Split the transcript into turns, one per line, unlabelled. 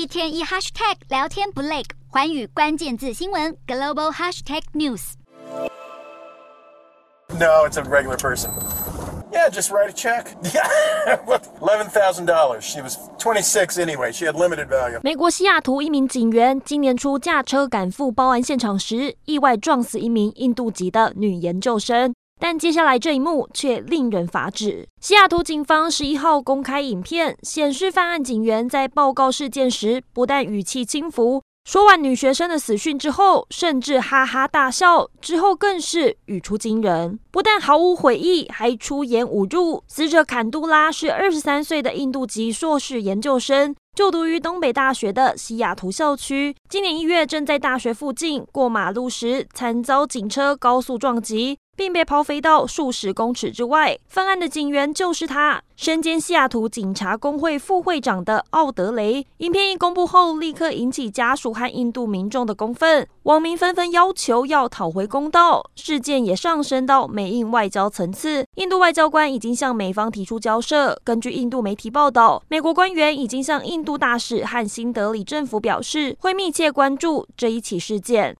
一天一 hashtag 聊天不累，环宇关键字新闻 global hashtag news。
No, it's a regular person. Yeah, just write a check. Yeah, eleven thousand dollars. She was twenty six anyway. She had limited value.
美国西雅图一名警员今年初驾车赶赴报案现场时，意外撞死一名印度籍的女研究生。但接下来这一幕却令人发指。西雅图警方十一号公开影片，显示犯案警员在报告事件时，不但语气轻浮。说完女学生的死讯之后，甚至哈哈大笑，之后更是语出惊人，不但毫无悔意，还出言侮辱。死者坎杜拉是二十三岁的印度籍硕士研究生，就读于东北大学的西雅图校区。今年一月，正在大学附近过马路时，惨遭警车高速撞击。并被抛飞到数十公尺之外。犯案的警员就是他，身兼西雅图警察工会副会长的奥德雷。影片一公布后，立刻引起家属和印度民众的公愤，网民纷纷要求要讨回公道。事件也上升到美印外交层次，印度外交官已经向美方提出交涉。根据印度媒体报道，美国官员已经向印度大使和新德里政府表示，会密切关注这一起事件。